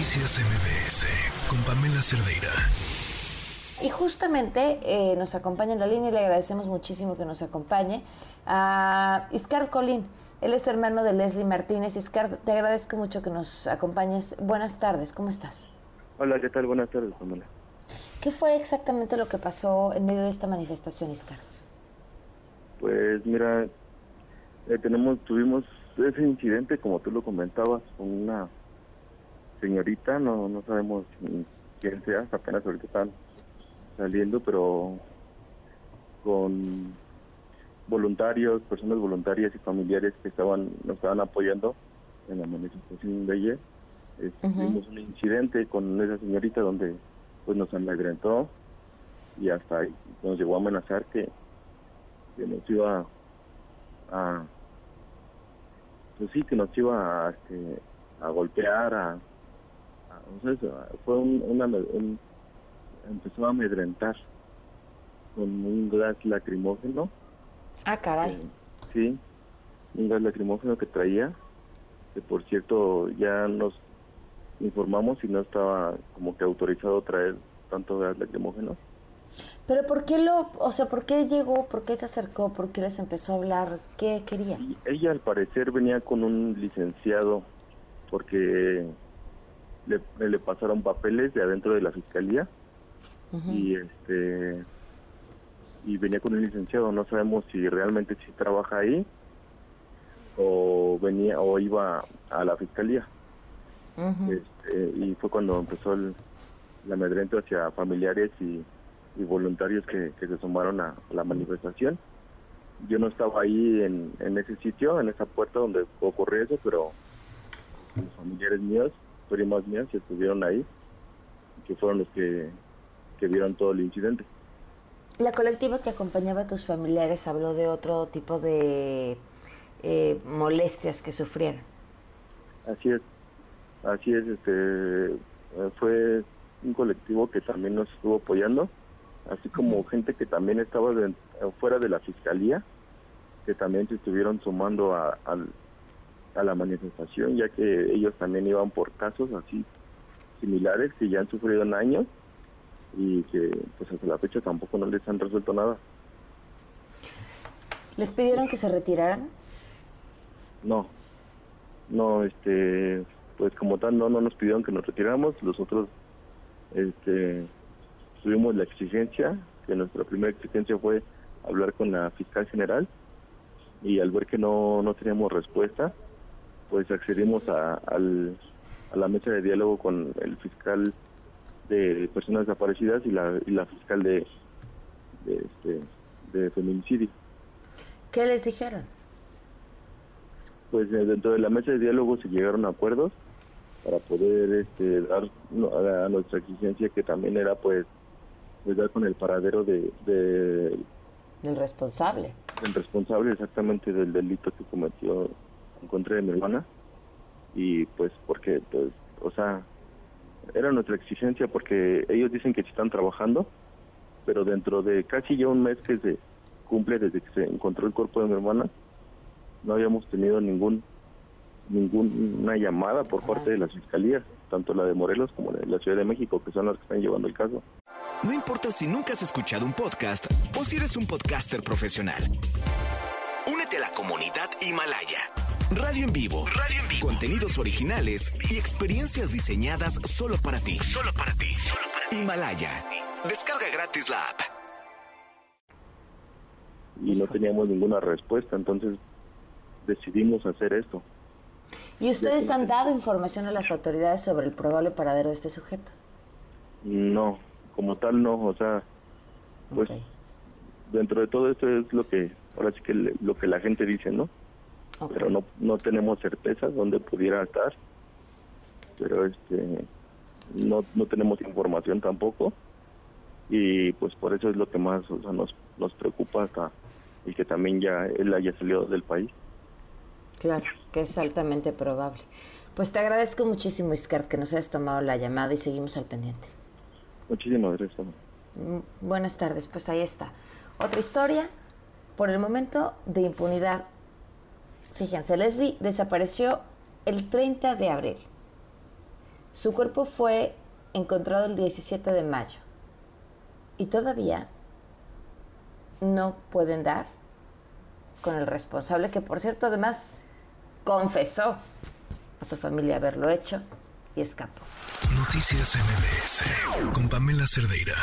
Noticias MBS con Pamela Cerdeira. Y justamente eh, nos acompaña en la línea y le agradecemos muchísimo que nos acompañe a Iscard Colín. Él es hermano de Leslie Martínez. Iscard, te agradezco mucho que nos acompañes. Buenas tardes, ¿cómo estás? Hola, ¿qué tal? Buenas tardes, Pamela. ¿Qué fue exactamente lo que pasó en medio de esta manifestación, Iscard? Pues mira, eh, tenemos, tuvimos ese incidente, como tú lo comentabas, con una señorita, no, no sabemos quién sea, apenas ahorita están saliendo, pero con voluntarios, personas voluntarias y familiares que estaban nos estaban apoyando en la manifestación de ayer. Eh, tuvimos un incidente con esa señorita donde pues nos amedrentó y hasta ahí nos llegó a amenazar que, que nos iba a pues sí que nos iba a, este, a golpear a, fue un, una empezó a amedrentar con un gas lacrimógeno. Ah caray. Eh, sí un gas lacrimógeno que traía que por cierto ya nos informamos y no estaba como que autorizado traer tanto gas lacrimógeno. Pero ¿por qué lo, o sea, por qué llegó, por qué se acercó, por qué les empezó a hablar, qué quería? ella al parecer venía con un licenciado porque le, le pasaron papeles de adentro de la fiscalía y este y venía con un licenciado, no sabemos si realmente si trabaja ahí o venía o iba a la fiscalía. Este, y fue cuando empezó el, el amedrento hacia familiares y y voluntarios que, se sumaron a la manifestación. Yo no estaba ahí en, en ese sitio, en esa puerta donde ocurrió eso, pero los familiares míos, primas mías, estuvieron ahí, que fueron los que, que vieron todo el incidente. La colectiva que acompañaba a tus familiares habló de otro tipo de eh, molestias que sufrieron. Así es, así es, este, fue un colectivo que también nos estuvo apoyando así como gente que también estaba fuera de la fiscalía, que también se estuvieron sumando a, a, la manifestación, ya que ellos también iban por casos así similares que ya han sufrido en años y que pues hasta la fecha tampoco no les han resuelto nada. ¿Les pidieron que se retiraran? No, no, este, pues como tal no, no nos pidieron que nos retiráramos, los otros, este, tuvimos la exigencia, que nuestra primera exigencia fue hablar con la fiscal general y al ver que no, no teníamos respuesta, pues accedimos a, al, a la mesa de diálogo con el fiscal de personas desaparecidas y la, y la fiscal de, de, este, de feminicidio. ¿Qué les dijeron? Pues eh, dentro de la mesa de diálogo se llegaron a acuerdos para poder este, dar a nuestra exigencia que también era pues dar con el paradero de, del responsable. El responsable exactamente del delito que cometió en contra de mi hermana y pues porque pues o sea era nuestra exigencia porque ellos dicen que están trabajando pero dentro de casi ya un mes que se cumple desde que se encontró el cuerpo de mi hermana no habíamos tenido ningún ninguna llamada por parte de las fiscalías tanto la de Morelos como la de la Ciudad de México que son las que están llevando el caso no importa si nunca has escuchado un podcast o si eres un podcaster profesional. Únete a la comunidad Himalaya. Radio en vivo. Radio en vivo. Contenidos originales y experiencias diseñadas solo para ti. Solo para ti. Himalaya. Descarga gratis la app. Y no teníamos ninguna respuesta, entonces decidimos hacer esto. ¿Y ustedes han dado información a las autoridades sobre el probable paradero de este sujeto? No, como tal no, o sea, pues dentro de todo esto es lo que, ahora sí que lo que la gente dice, ¿no? Pero no, no tenemos certeza dónde pudiera estar, pero este, no, no tenemos información tampoco y pues por eso es lo que más o sea, nos, nos preocupa hasta y que también ya él haya salido del país. Claro, que es altamente probable. Pues te agradezco muchísimo, Iscard, que nos hayas tomado la llamada y seguimos al pendiente. Muchísimas gracias. Mm, buenas tardes, pues ahí está. Otra historia, por el momento de impunidad. Fíjense, Leslie desapareció el 30 de abril. Su cuerpo fue encontrado el 17 de mayo y todavía no pueden dar con el responsable, que por cierto además confesó a su familia haberlo hecho y escapó. Noticias MBS con Pamela Cerdeira.